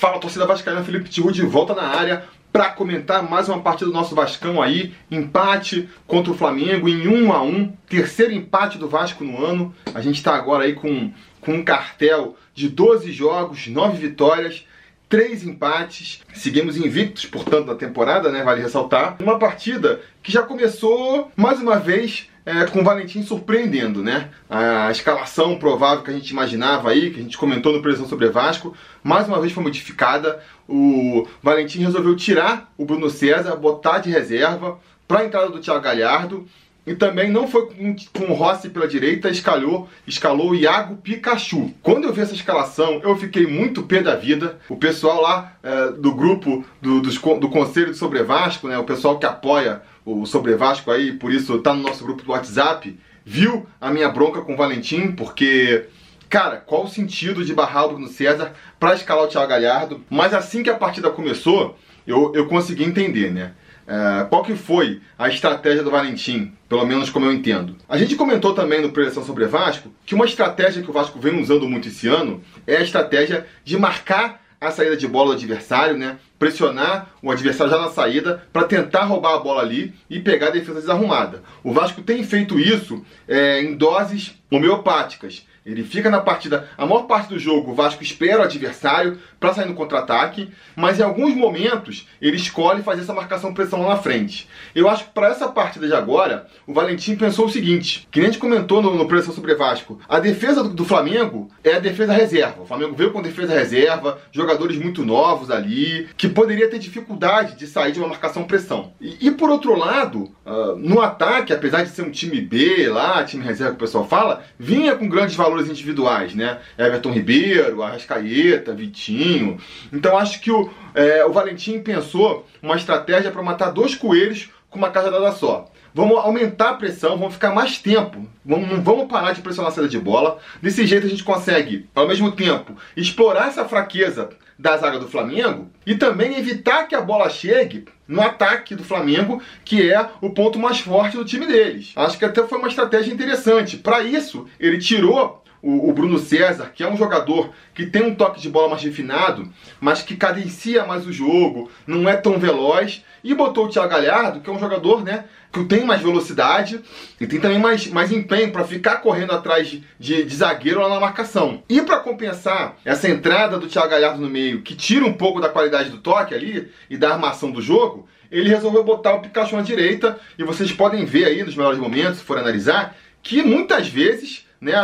Fala, torcida vascaína, Felipe Tiru de volta na área para comentar mais uma partida do nosso Vascão aí, empate contra o Flamengo em 1 a 1, terceiro empate do Vasco no ano. A gente está agora aí com, com um cartel de 12 jogos, 9 vitórias, três empates, seguimos invictos, portanto, na temporada, né? Vale ressaltar. Uma partida que já começou mais uma vez é, com o Valentim surpreendendo, né? A escalação provável que a gente imaginava aí, que a gente comentou no Previsão sobre Vasco, mais uma vez foi modificada. O Valentim resolveu tirar o Bruno César, botar de reserva para a entrada do Thiago Galhardo. E também não foi com, com o Rossi pela direita, escalou, escalou o Iago Pikachu. Quando eu vi essa escalação, eu fiquei muito pé da vida. O pessoal lá é, do grupo do, do, Conselho de Sobre Vasco, né, o pessoal que apoia o Sobre Vasco aí, por isso tá no nosso grupo do WhatsApp, viu a minha bronca com o Valentim, porque Cara, qual o sentido de barrar o Bruno César para escalar o Thiago Galhardo? Mas assim que a partida começou, eu, eu consegui entender, né? É, qual que foi a estratégia do Valentim, pelo menos como eu entendo. A gente comentou também no Preleção sobre Vasco que uma estratégia que o Vasco vem usando muito esse ano é a estratégia de marcar a saída de bola do adversário, né? Pressionar o adversário já na saída para tentar roubar a bola ali e pegar a defesa desarrumada. O Vasco tem feito isso é, em doses homeopáticas. Ele fica na partida, a maior parte do jogo o Vasco espera o adversário para sair no contra-ataque, mas em alguns momentos ele escolhe fazer essa marcação pressão lá na frente. Eu acho que para essa partida de agora, o Valentim pensou o seguinte, que nem a gente comentou no, no Pressão sobre Vasco, a defesa do, do, Flamengo é a defesa reserva. O Flamengo veio com defesa reserva, jogadores muito novos ali, que poderia ter dificuldade de sair de uma marcação pressão. E, e por outro lado, uh, no ataque, apesar de ser um time B lá, time reserva que o pessoal fala, vinha com grandes valores individuais, né? Everton Ribeiro, Arrascaeta, Vitinho. Então acho que o, é, o Valentim pensou uma estratégia para matar dois coelhos com uma cajadada só. Vamos aumentar a pressão, vamos ficar mais tempo. Vamos, não vamos parar de pressionar a saída de bola. Desse jeito a gente consegue, ao mesmo tempo, explorar essa fraqueza da zaga do Flamengo e também evitar que a bola chegue no ataque do Flamengo, que é o ponto mais forte do time deles. Acho que até foi uma estratégia interessante. Para isso, ele tirou o, o, Bruno César, que é um jogador que tem um toque de bola mais refinado, mas que cadencia mais o jogo, não é tão veloz, e botou o Thiago Galhardo, que é um jogador né, que tem mais velocidade e tem também mais, mais empenho para ficar correndo atrás de, de, de, zagueiro lá na marcação. E para compensar essa entrada do Thiago Galhardo no meio, que tira um pouco da qualidade do toque ali e da armação do jogo, ele resolveu botar o Pikachu à direita, e vocês podem ver aí nos melhores momentos, se for analisar, que muitas vezes né?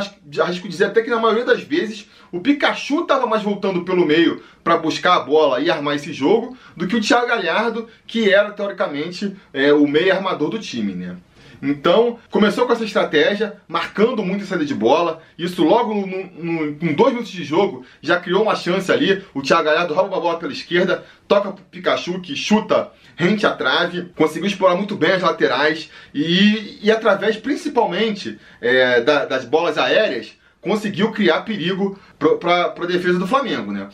Arrisco dizer até que na maioria das vezes o Pikachu estava mais voltando pelo meio para buscar a bola e armar esse jogo do que o Thiago Galhardo, que era teoricamente é, o meio armador do time, né? Então, começou com essa estratégia, marcando muito a saída de bola. Isso logo com dois minutos de jogo já criou uma chance ali. O Thiago Galhardo rouba uma bola pela esquerda, toca pro Pikachu que chuta rente à trave, conseguiu explorar muito bem as laterais e, e através principalmente é, da, das bolas aéreas conseguiu criar perigo para a defesa do Flamengo, né?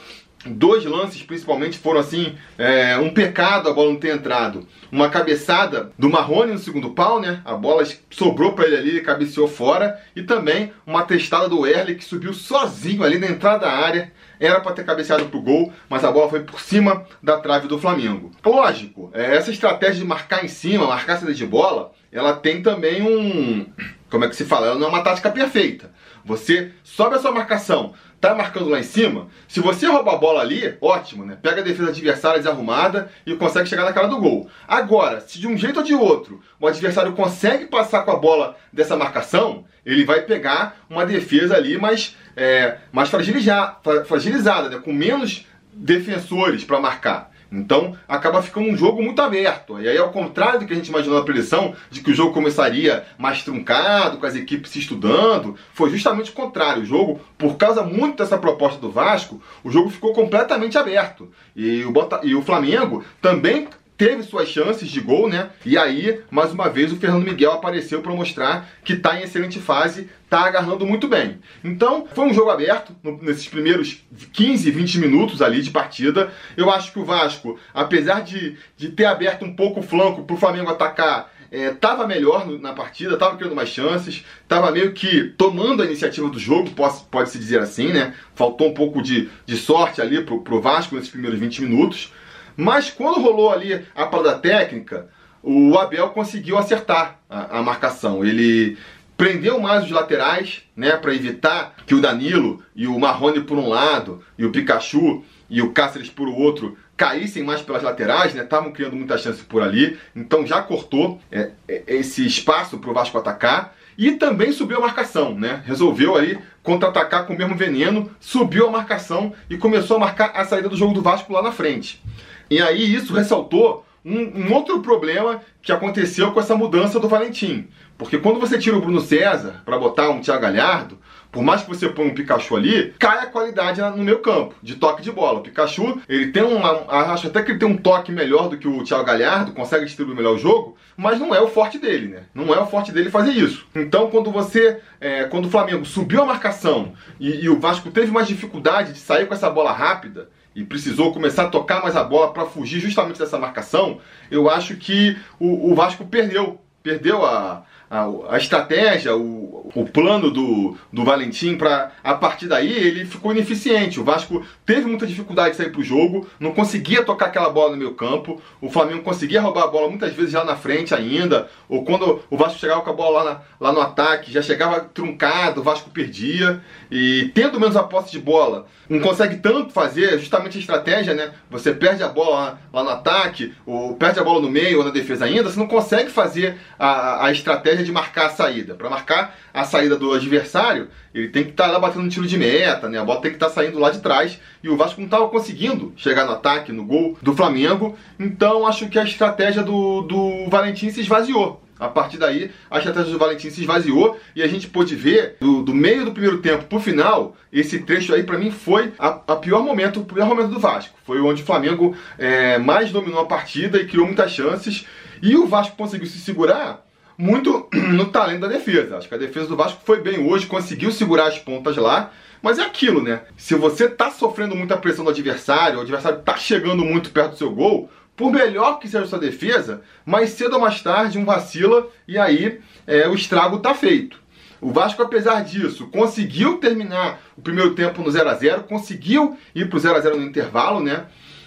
Dois lances, principalmente, foram assim: é, um pecado a bola não ter entrado. Uma cabeçada do Marrone no segundo pau, né? A bola sobrou para ele ali, e cabeceou fora. E também uma testada do Erle que subiu sozinho ali na entrada da área. Era para ter cabeceado pro gol, mas a bola foi por cima da trave do Flamengo. Lógico, é, essa estratégia de marcar em cima, marcar saída de bola, ela tem também um. Como é que se fala? Ela não é uma tática perfeita. Você sobe a sua marcação, tá marcando lá em cima, se você roubar a bola ali, ótimo, né? Pega a defesa adversária desarrumada e consegue chegar na cara do gol. Agora, se de um jeito ou de outro o adversário consegue passar com a bola dessa marcação, ele vai pegar uma defesa ali mais, é, mais fragilizada, né? com menos defensores para marcar. Então acaba ficando um jogo muito aberto. E aí, ao contrário do que a gente imaginou na preleção, de que o jogo começaria mais truncado, com as equipes se estudando, foi justamente o contrário. O jogo, por causa muito dessa proposta do Vasco, o jogo ficou completamente aberto. E o, Bota... e o Flamengo também teve suas chances de gol, né? E aí, mais uma vez, o Fernando Miguel apareceu para mostrar que está em excelente fase, está agarrando muito bem. Então, foi um jogo aberto no, nesses primeiros 15, 20 minutos ali de partida. Eu acho que o Vasco, apesar de, de ter aberto um pouco o flanco para o Flamengo atacar estava é, melhor no, na partida, estava criando mais chances, estava meio que tomando a iniciativa do jogo, pode-se pode dizer assim, né? Faltou um pouco de, de sorte ali pro, pro Vasco nesses primeiros 20 minutos. Mas quando rolou ali a parada técnica, o Abel conseguiu acertar a, a marcação. Ele prendeu mais os laterais, né, para evitar que o Danilo e o Marrone por um lado e o Pikachu e o Cáceres por outro caíssem mais pelas laterais, né? Estavam criando muita chance por ali, então já cortou é, é, esse espaço para o Vasco atacar e também subiu a marcação, né? Resolveu aí contra-atacar com o mesmo veneno, subiu a marcação e começou a marcar a saída do jogo do Vasco lá na frente. E aí isso ressaltou um, um outro problema que aconteceu com essa mudança do Valentim. Porque quando você tira o Bruno César para botar um Thiago Galhardo, por mais que você ponha um Pikachu ali, cai a qualidade no meu campo, de toque de bola. O Pikachu, ele tem uma. Acho até que ele tem um toque melhor do que o Thiago Galhardo, consegue distribuir melhor o jogo, mas não é o forte dele, né? Não é o forte dele fazer isso. Então, quando você. É, quando o Flamengo subiu a marcação e, e o Vasco teve mais dificuldade de sair com essa bola rápida, e precisou começar a tocar mais a bola para fugir justamente dessa marcação, eu acho que o, o Vasco perdeu. Perdeu a, a, a estratégia, o, o plano do, do Valentim para a partir daí ele ficou ineficiente. O Vasco teve muita dificuldade de sair para o jogo, não conseguia tocar aquela bola no meio campo. O Flamengo conseguia roubar a bola muitas vezes já na frente ainda, ou quando o Vasco chegava com a bola lá, na, lá no ataque, já chegava truncado, o Vasco perdia. E tendo menos a posse de bola, não consegue tanto fazer justamente a estratégia, né? Você perde a bola lá, lá no ataque, ou perde a bola no meio ou na defesa ainda, você não consegue fazer a, a estratégia de marcar a saída. Para marcar a saída do adversário, ele tem que estar tá lá batendo um tiro de meta, né? A bola tem que estar tá saindo lá de trás. E o Vasco não estava conseguindo chegar no ataque, no gol do Flamengo. Então acho que a estratégia do, do Valentim se esvaziou. A partir daí, a estratégia do Valentim se esvaziou e a gente pôde ver do, do meio do primeiro tempo pro final, esse trecho aí para mim foi a, a, pior momento, o pior momento do Vasco. Foi onde o Flamengo é, mais dominou a partida e criou muitas chances. E o Vasco conseguiu se segurar muito no talento da defesa. Acho que a defesa do Vasco foi bem hoje, conseguiu segurar as pontas lá. Mas é aquilo, né? Se você tá sofrendo muita pressão do adversário, o adversário tá chegando muito perto do seu gol, por melhor que seja a sua defesa, mais cedo ou mais tarde um vacila e aí é, o estrago tá feito. O Vasco, apesar disso, conseguiu terminar o primeiro tempo no 0 a 0 conseguiu ir pro 0 a 0 no intervalo, né?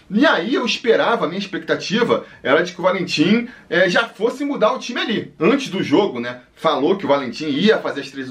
E aí eu esperava, a minha expectativa era de que o Valentim é, já fosse mudar o time ali. Antes do jogo, né? Falou que o Valentim ia fazer as três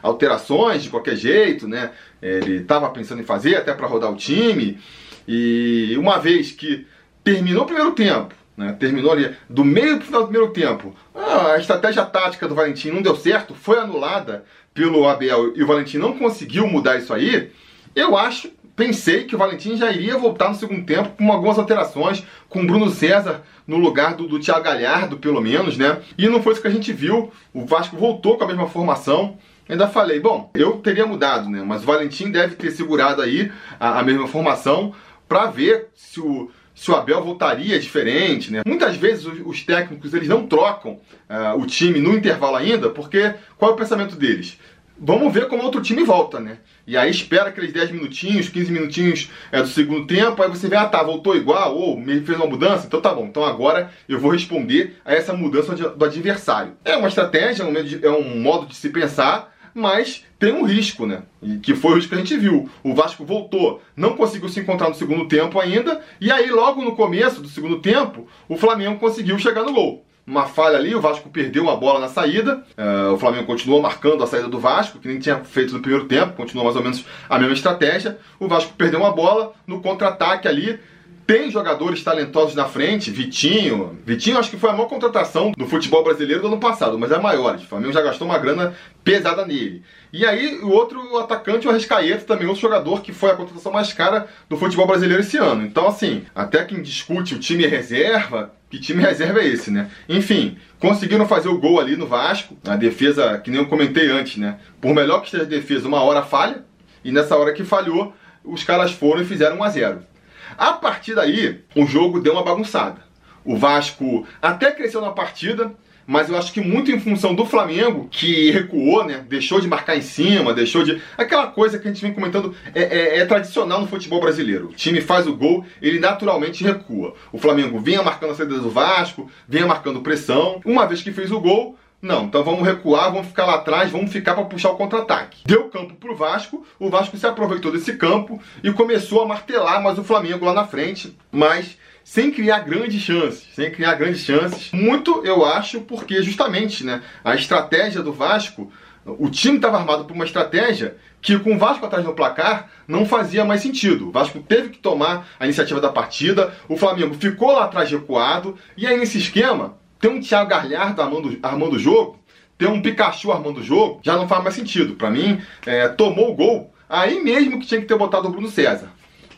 alterações de qualquer jeito, né? Ele estava pensando em fazer até para rodar o time. E uma vez que terminou o primeiro tempo, né? Terminou ali do meio para o final do primeiro tempo. A estratégia tática do Valentim não deu certo, foi anulada pelo Abel e o Valentim não conseguiu mudar isso aí. Eu acho pensei que o Valentim já iria voltar no segundo tempo com algumas alterações, com Bruno César no lugar do, do Thiago Galhardo, pelo menos, né? E não foi isso que a gente viu. O Vasco voltou com a mesma formação. Ainda falei, bom, eu teria mudado, né? Mas o Valentim deve ter segurado aí a, a mesma formação para ver se o, se o Abel voltaria diferente, né? Muitas vezes os, os técnicos eles não trocam uh, o time no intervalo ainda, porque qual é o pensamento deles? Vamos ver como outro time volta, né? E aí espera aqueles 10 minutinhos, 15 minutinhos é, do segundo tempo, aí você vê, ah tá, voltou igual, ou me fez uma mudança, então tá bom, então agora eu vou responder a essa mudança do adversário. É uma estratégia, é um modo de se pensar, mas tem um risco, né? E que foi o risco que a gente viu. O Vasco voltou, não conseguiu se encontrar no segundo tempo ainda, e aí logo no começo do segundo tempo, o Flamengo conseguiu chegar no gol uma falha ali, o Vasco perdeu uma bola na saída. Uh, o Flamengo continuou marcando a saída do Vasco, que nem tinha feito no primeiro tempo, continuou mais ou menos a mesma estratégia. O Vasco perdeu uma bola no contra-ataque ali. Tem jogadores talentosos na frente, Vitinho. Vitinho acho que foi a maior contratação do futebol brasileiro do ano passado, mas é maior. O Flamengo já gastou uma grana pesada nele. E aí o outro atacante, o Arrascaeta, também outro jogador que foi a contratação mais cara do futebol brasileiro esse ano. Então assim, até quem discute o time reserva, que time reserva é esse, né? Enfim, conseguiram fazer o gol ali no Vasco. A defesa, que nem eu comentei antes, né? Por melhor que esteja a defesa, uma hora falha. E nessa hora que falhou, os caras foram e fizeram 1 a 0 a partir daí, o jogo deu uma bagunçada. O Vasco até cresceu na partida, mas eu acho que muito em função do Flamengo, que recuou, né? Deixou de marcar em cima, deixou de. Aquela coisa que a gente vem comentando é, é, é tradicional no futebol brasileiro. O time faz o gol, ele naturalmente recua. O Flamengo vinha marcando a saída do Vasco, vinha marcando pressão. Uma vez que fez o gol, não, então vamos recuar, vamos ficar lá atrás, vamos ficar para puxar o contra-ataque. Deu campo pro Vasco, o Vasco se aproveitou desse campo e começou a martelar mais o Flamengo lá na frente, mas sem criar grandes chances, sem criar grandes chances. Muito, eu acho, porque justamente, né, a estratégia do Vasco, o time estava armado por uma estratégia que com o Vasco atrás no placar não fazia mais sentido. O Vasco teve que tomar a iniciativa da partida, o Flamengo ficou lá atrás recuado, e aí nesse esquema ter um Thiago Galhardo armando, armando o jogo, ter um Pikachu armando o jogo, já não faz mais sentido. Para mim, é, tomou o gol, aí mesmo que tinha que ter botado o Bruno César.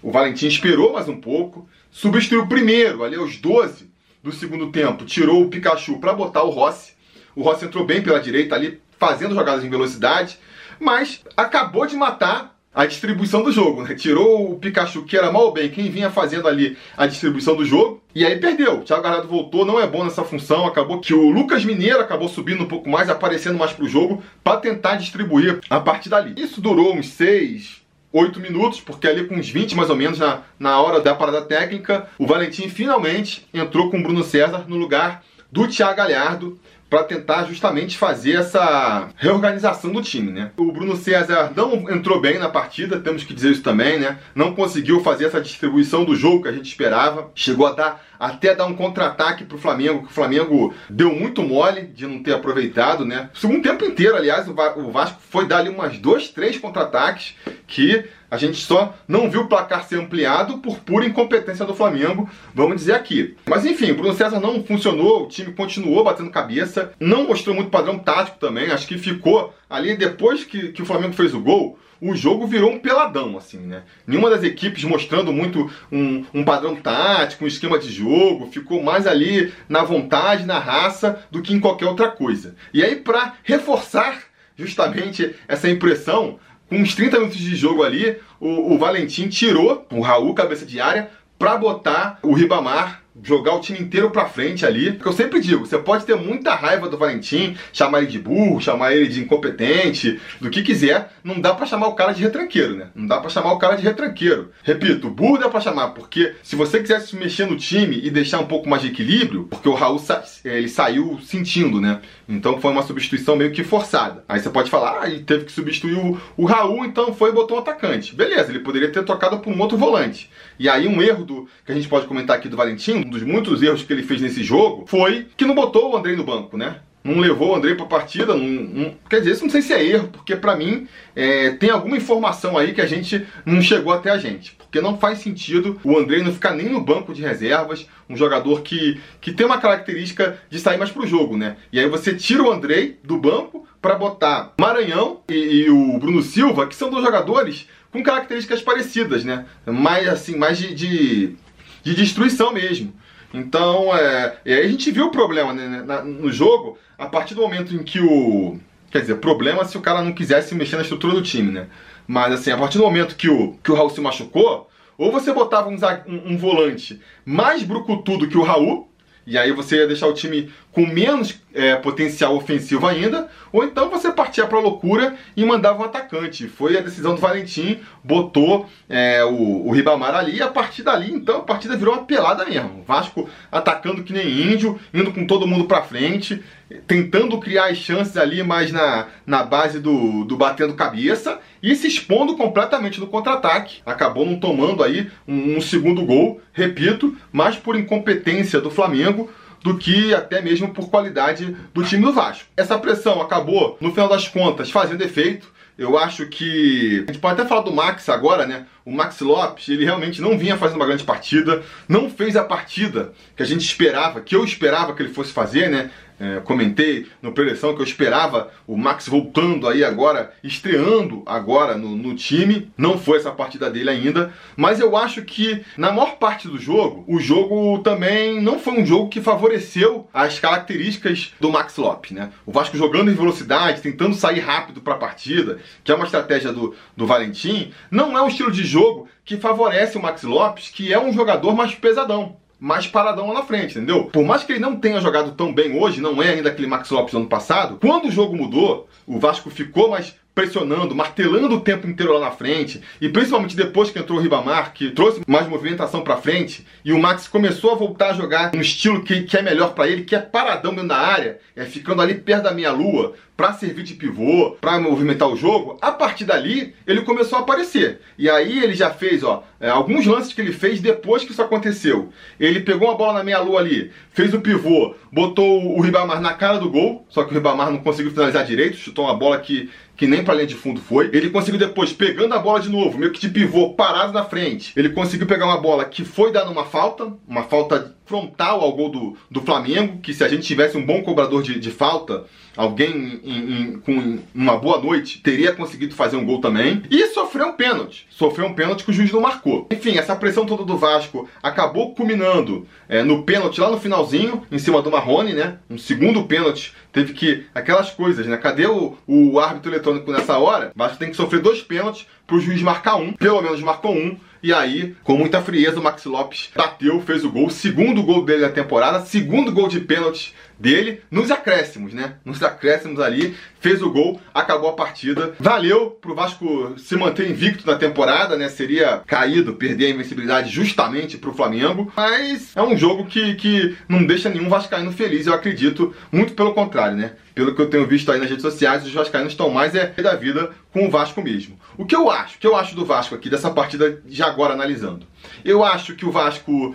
O Valentim esperou mais um pouco, substituiu primeiro, ali aos 12 do segundo tempo, tirou o Pikachu para botar o Rossi. O Rossi entrou bem pela direita ali, fazendo jogadas em velocidade, mas acabou de matar a distribuição do jogo, né? Tirou o Pikachu, que era mal bem quem vinha fazendo ali a distribuição do jogo, e aí perdeu. O Thiago Galhardo voltou, não é bom nessa função, acabou que o Lucas Mineiro acabou subindo um pouco mais, aparecendo mais pro jogo, para tentar distribuir a partir dali. Isso durou uns 6, 8 minutos, porque ali com uns 20 mais ou menos na, na hora da parada técnica, o Valentim finalmente entrou com o Bruno César no lugar do Thiago Galhardo para tentar justamente fazer essa reorganização do time, né? O Bruno César não entrou bem na partida, temos que dizer isso também, né? Não conseguiu fazer essa distribuição do jogo que a gente esperava. Chegou a dar até dar um contra-ataque pro Flamengo, que o Flamengo deu muito mole de não ter aproveitado, né? O segundo tempo inteiro, aliás, o Vasco foi dar ali umas dois, três contra-ataques que a gente só não viu o placar ser ampliado por pura incompetência do Flamengo, vamos dizer aqui. Mas enfim, o Bruno César não funcionou, o time continuou batendo cabeça, não mostrou muito padrão tático também, acho que ficou ali depois que, que o Flamengo fez o gol, o jogo virou um peladão, assim, né? Nenhuma das equipes mostrando muito um, um, padrão tático, um esquema de jogo, ficou mais ali na vontade, na raça, do que em qualquer outra coisa. E aí, para reforçar justamente essa impressão, com uns 30 minutos de jogo ali, o, o Valentim tirou o Raul, cabeça de área, para botar o Ribamar jogar o time inteiro pra frente ali. Porque eu sempre digo, você pode ter muita raiva do Valentim, chamar ele de burro, chamar ele de incompetente, do que quiser, não dá para chamar o cara de retranqueiro, né? Não dá para chamar o cara de retranqueiro. Repito, burro dá pra chamar, porque se você quisesse se mexer no time e deixar um pouco mais de equilíbrio, porque o Raul sa ele saiu sentindo, né? Então foi uma substituição meio que forçada. Aí você pode falar, ah, ele teve que substituir o, o Raul, então foi e botou um atacante. Beleza, ele poderia ter tocado por um outro volante. E aí um erro do que a gente pode comentar aqui do Valentim, um dos muitos erros que ele fez nesse jogo, foi que não botou o Andrei no banco, né? Não levou o Andrei para a partida, não, não, quer dizer, isso não sei se é erro, porque para mim é, tem alguma informação aí que a gente não chegou até a gente. Porque não faz sentido o Andrei não ficar nem no banco de reservas, um jogador que, que tem uma característica de sair mais pro jogo, né? E aí você tira o Andrei do banco para botar Maranhão e, e, o Bruno Silva, que são dois jogadores com características parecidas, né? Mais assim, mais de, de, de destruição mesmo. Então, é, e aí a gente viu o problema né, no jogo a partir do momento em que o. Quer dizer, problema se o cara não quisesse mexer na estrutura do time, né? Mas assim, a partir do momento que o, que o Raul se machucou, ou você botava um, um, um volante mais brucutudo que o Raul, e aí você ia deixar o time com menos é, potencial ofensivo ainda, ou então você partia para a loucura e mandava um atacante. Foi a decisão do Valentim, botou é, o, o, Ribamar ali, e a partir dali, então, a partida virou uma pelada mesmo. O Vasco atacando que nem índio, indo com todo mundo para frente, tentando criar as chances ali, mas na, na base do, do batendo cabeça, e se expondo completamente no contra-ataque. Acabou não tomando aí um, um segundo gol, repito, mas por incompetência do Flamengo, do que até mesmo por qualidade do time do Vasco. Essa pressão acabou, no final das contas, fazendo efeito. Eu acho que. A gente pode até falar do Max agora, né? O Max Lopes, ele realmente não vinha fazendo uma grande partida, não fez a partida que a gente esperava, que eu esperava que ele fosse fazer, né? É, comentei no preleção que eu esperava o Max voltando aí agora, estreando agora no, no, time. Não foi essa partida dele ainda, mas eu acho que na maior parte do jogo, o jogo também não foi um jogo que favoreceu as características do Max Lopes, né? O Vasco jogando em velocidade, tentando sair rápido para a partida, que é uma estratégia do, do Valentim, não é um estilo de jogo que favorece o Max Lopes, que é um jogador mais pesadão mais paradão lá na frente, entendeu? Por mais que ele não tenha jogado tão bem hoje, não é ainda aquele Max Lopes do ano passado, quando o jogo mudou, o Vasco ficou mais pressionando, martelando o tempo inteiro lá na frente, e principalmente depois que entrou o Ribamar, que trouxe mais movimentação para frente, e o Max começou a voltar a jogar no estilo que, que é melhor para ele, que é paradão dentro da área, é ficando ali perto da minha lua, para servir de pivô, para movimentar o jogo, a partir dali ele começou a aparecer. E aí ele já fez, ó, é, alguns lances que ele fez depois que isso aconteceu. Ele pegou uma bola na meia lua ali, fez o pivô, botou o Ribamar na cara do gol, só que o Ribamar não conseguiu finalizar direito, chutou uma bola que que nem pra linha de fundo foi. Ele conseguiu depois, pegando a bola de novo, meio que de pivô, parado na frente. Ele conseguiu pegar uma bola que foi dando uma falta, uma falta frontal ao gol do, do Flamengo, que se a gente tivesse um bom cobrador de, de falta, alguém em, em, com uma boa noite, teria conseguido fazer um gol também. E sofreu um pênalti. Sofreu um pênalti que o juiz não marcou. Enfim, essa pressão toda do Vasco acabou culminando é, no pênalti lá no finalzinho, em cima do Marrone, né? Um segundo pênalti. Teve que. Aquelas coisas, né? Cadê o, o árbitro eletrônico nessa hora? O Vasco tem que sofrer dois pênaltis pro juiz marcar um. Pelo menos marcou um. E aí, com muita frieza, o Maxi Lopes bateu, fez o gol, segundo gol dele na temporada, segundo gol de pênalti dele nos acréscimos, né? Nos acréscimos ali, fez o gol, acabou a partida. Valeu pro Vasco se manter invicto na temporada, né? Seria caído, perder a invencibilidade justamente pro Flamengo, mas é um jogo que, que não deixa nenhum vascaíno feliz, eu acredito, muito pelo contrário, né? Pelo que eu tenho visto aí nas redes sociais, os vascaínos estão mais é da vida com o Vasco mesmo. O que eu acho? O que eu acho do Vasco aqui dessa partida de agora analisando? Eu acho que o Vasco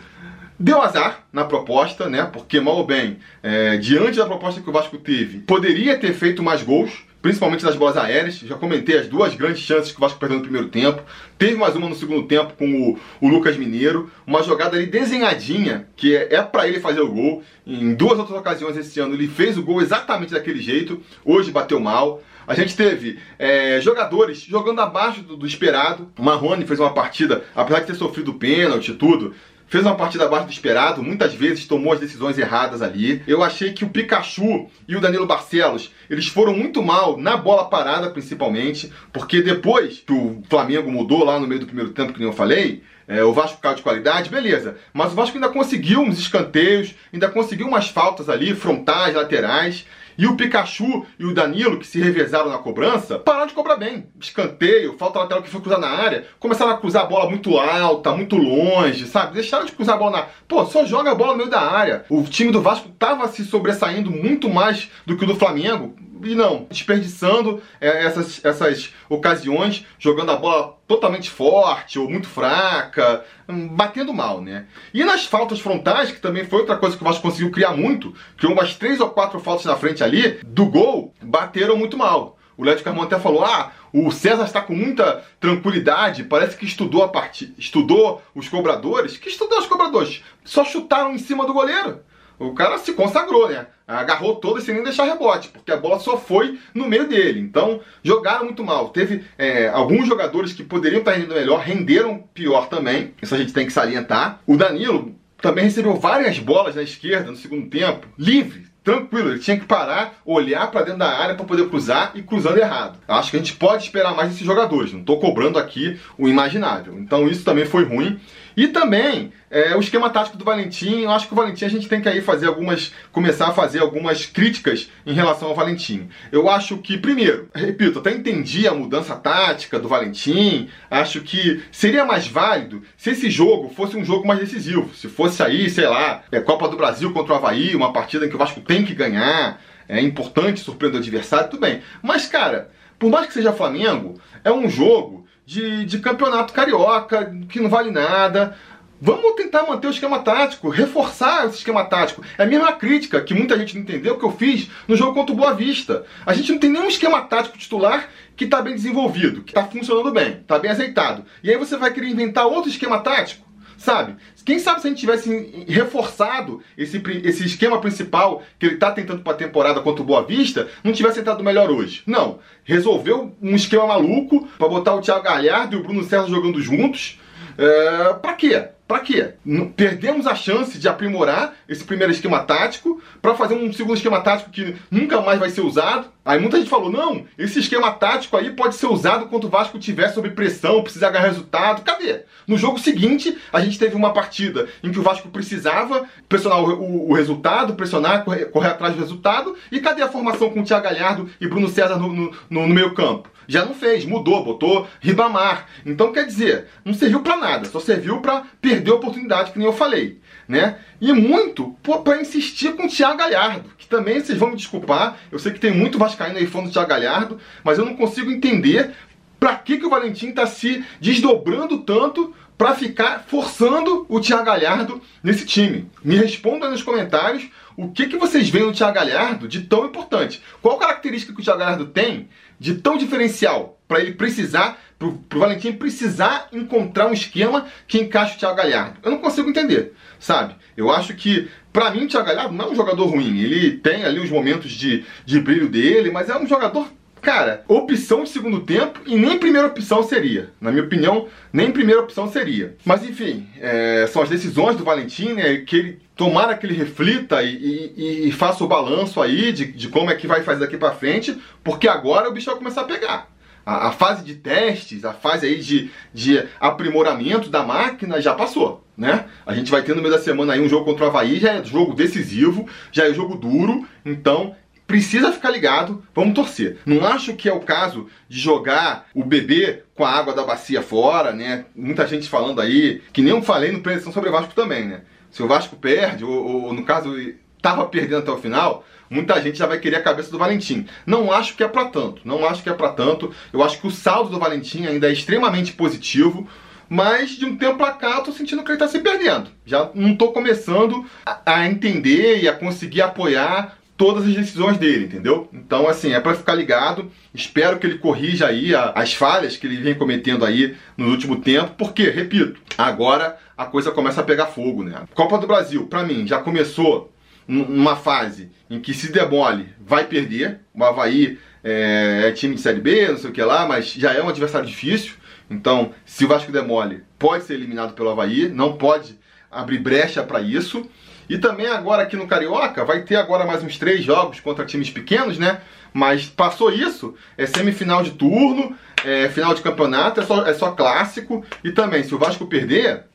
Deu azar na proposta, né? Porque, mal ou bem, é, diante da proposta que o Vasco teve, poderia ter feito mais gols, principalmente nas bolas aéreas. Já comentei as duas grandes chances que o Vasco perdeu no primeiro tempo. Teve mais uma no segundo tempo com o, o Lucas Mineiro. Uma jogada ali desenhadinha, que é, é para ele fazer o gol. Em duas outras ocasiões esse ano ele fez o gol exatamente daquele jeito. Hoje bateu mal. A gente teve é, jogadores jogando abaixo do, do esperado. O Marrone fez uma partida, apesar de ter sofrido pênalti e tudo, fez uma partida abaixo do esperado, muitas vezes tomou as decisões erradas ali. Eu achei que o Pikachu e o Danilo Barcelos, eles foram muito mal na bola parada, principalmente, porque depois que o Flamengo mudou lá no meio do primeiro tempo, que nem eu falei, é, o Vasco caiu de qualidade, beleza. Mas o Vasco ainda conseguiu uns escanteios, ainda conseguiu umas faltas ali, frontais, laterais. E o Pikachu e o Danilo, que se revezaram na cobrança, pararam de cobrar bem. Escanteio, falta lateral que foi cruzar na área, começaram a cruzar a bola muito alta, muito longe, sabe? Deixaram de cruzar a bola na. Pô, só joga a bola no meio da área. O time do Vasco tava se sobressaindo muito mais do que o do Flamengo e não, desperdiçando é, essas, essas ocasiões, jogando a bola totalmente forte ou muito fraca, hum, batendo mal, né? E nas faltas frontais, que também foi outra coisa que o Vasco conseguiu criar muito, criou umas três ou quatro faltas na frente ali, do gol, bateram muito mal. O Léo Carmona até falou: ah, o César está com muita tranquilidade, parece que estudou a partida, estudou os cobradores. Que estudou os cobradores? Só chutaram em cima do goleiro. O cara se consagrou, né? Agarrou todas sem nem deixar rebote, porque a bola só foi no meio dele. Então, jogaram muito mal. Teve é, alguns jogadores que poderiam estar rendendo melhor, renderam pior também. Isso a gente tem que salientar. O Danilo também recebeu várias bolas na esquerda no segundo tempo, livre, tranquilo, ele tinha que parar, olhar para dentro da área para poder cruzar e cruzando errado. Acho que a gente pode esperar mais desses jogadores, não estou cobrando aqui o imaginável. Então isso também foi ruim. E também é, o esquema tático do Valentim, eu acho que o Valentim a gente tem que aí fazer algumas. começar a fazer algumas críticas em relação ao Valentim. Eu acho que, primeiro, repito, até entendi a mudança tática do Valentim. Acho que seria mais válido se esse jogo fosse um jogo mais decisivo. Se fosse aí, sei lá, é Copa do Brasil contra o Havaí, uma partida em que o Vasco tem que ganhar. É importante surpreender o adversário, tudo bem. Mas, cara, por mais que seja Flamengo, é um jogo de, de campeonato carioca, que não vale nada. Vamos tentar manter o esquema tático, reforçar esse esquema tático. É a mesma crítica que muita gente não entendeu que eu fiz no jogo contra o Boa Vista. A gente não tem nenhum esquema tático titular que está bem desenvolvido, que está funcionando bem, está bem azeitado. E aí você vai querer inventar outro esquema tático? Sabe? Quem sabe se a gente tivesse reforçado esse, esse esquema principal que ele está tentando para a temporada contra o Boa Vista, não tivesse entrado melhor hoje. Não. Resolveu um esquema maluco para botar o Thiago Galhardo e o Bruno César jogando juntos. É, para quê? Para quê? Perdemos a chance de aprimorar esse primeiro esquema tático para fazer um segundo esquema tático que nunca mais vai ser usado. Aí muita gente falou: não, esse esquema tático aí pode ser usado quando o Vasco tiver sob pressão, precisar ganhar resultado. Cadê? No jogo seguinte, a gente teve uma partida em que o Vasco precisava pressionar o, o, o resultado, pressionar, correr, correr, atrás do resultado. E cadê a formação com o Thiago Galhardo e Bruno César no, no, no, no meio campo? Já não fez, mudou, botou Ribamar. Então quer dizer, não serviu para nada, só serviu para perder a oportunidade, que nem eu falei. Né? E muito para insistir com o Thiago Galhardo, que também vocês vão me desculpar, eu sei que tem muito vascaíno aí falando do Thiago Galhardo, mas eu não consigo entender para que, que o Valentim está se desdobrando tanto para ficar forçando o Thiago Galhardo nesse time. Me respondam nos comentários o que, que vocês veem no Thiago Galhardo de tão importante. Qual característica que o Thiago Galhardo tem de tão diferencial para ele precisar, para o Valentim precisar encontrar um esquema que encaixe o Thiago Galhardo? Eu não consigo entender, sabe? Eu acho que, para mim, o Thiago Galhardo não é um jogador ruim. Ele tem ali os momentos de, de brilho dele, mas é um jogador cara, opção de segundo tempo e nem primeira opção seria. Na minha opinião, nem primeira opção seria. Mas enfim, é, são as decisões do Valentim, né, que ele tomara que ele reflita e, e, e faça o balanço aí de, de, como é que vai fazer daqui para frente, porque agora o bicho vai começar a pegar. A, a, fase de testes, a fase aí de, de aprimoramento da máquina já passou, né? A gente vai ter no meio da semana aí um jogo contra o Havaí, já é jogo decisivo, já é jogo duro, então precisa ficar ligado, vamos torcer. Não acho que é o caso de jogar o bebê com a água da bacia fora, né? Muita gente falando aí, que nem eu falei no preleção sobre o Vasco também, né? Se o Vasco perde, ou, ou no caso estava perdendo até o final, muita gente já vai querer a cabeça do Valentim. Não acho que é para tanto, não acho que é para tanto. Eu acho que o saldo do Valentim ainda é extremamente positivo. Mas de um tempo pra cá eu tô sentindo que ele tá se perdendo. Já não tô começando a, a entender e a conseguir apoiar todas as decisões dele, entendeu? Então, assim, é para ficar ligado. Espero que ele corrija aí as falhas que ele vem cometendo aí no último tempo, porque, repito, agora a coisa começa a pegar fogo, né? Copa do Brasil, para mim, já começou numa fase em que se demole, vai perder. O Havaí é, é time de Série B, não sei o que lá, mas já é um adversário difícil. Então, se o Vasco demole, pode ser eliminado pelo Havaí, não pode abrir brecha para isso. E também agora aqui no Carioca, vai ter agora mais uns três jogos contra times pequenos, né? Mas passou isso, é semifinal de turno, é final de campeonato, é só, é só clássico. E também, se o Vasco perder,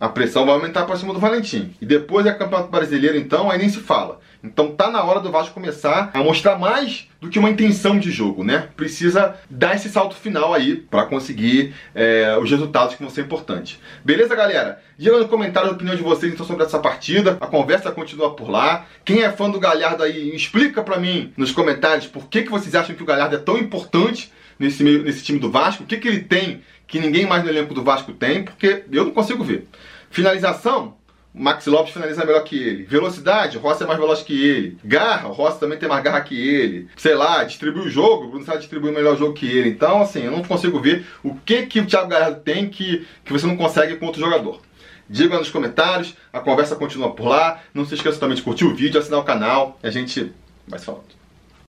a pressão vai aumentar para cima do Valentim. E depois é Campeonato Brasileiro, então, aí nem se fala. Então tá na hora do Vasco começar a mostrar mais do que uma intenção de jogo, né? Precisa dar esse salto final aí para conseguir é, os resultados que vão ser importantes. Beleza, galera? Diga no comentário a opinião de vocês então sobre essa partida. A conversa continua por lá. Quem é fã do Galhardo aí, explica para mim nos comentários por que, que vocês acham que o Galhardo é tão importante nesse, nesse time do Vasco. O que, que ele tem que ninguém mais no elenco do Vasco tem, porque eu não consigo ver. Finalização, Max Lopes finaliza melhor que ele. Velocidade, Rossi é mais veloz que ele. Garra, Rossi também tem mais garra que ele. Sei lá, distribui o jogo, o Bruno Sá distribui o melhor jogo que ele. Então, assim, eu não consigo ver o que que o Thiago Galhardo tem que, que você não consegue com outro jogador. Diga nos comentários, a conversa continua por lá. Não se esqueça também de curtir o vídeo, assinar o canal. E a gente vai se falando.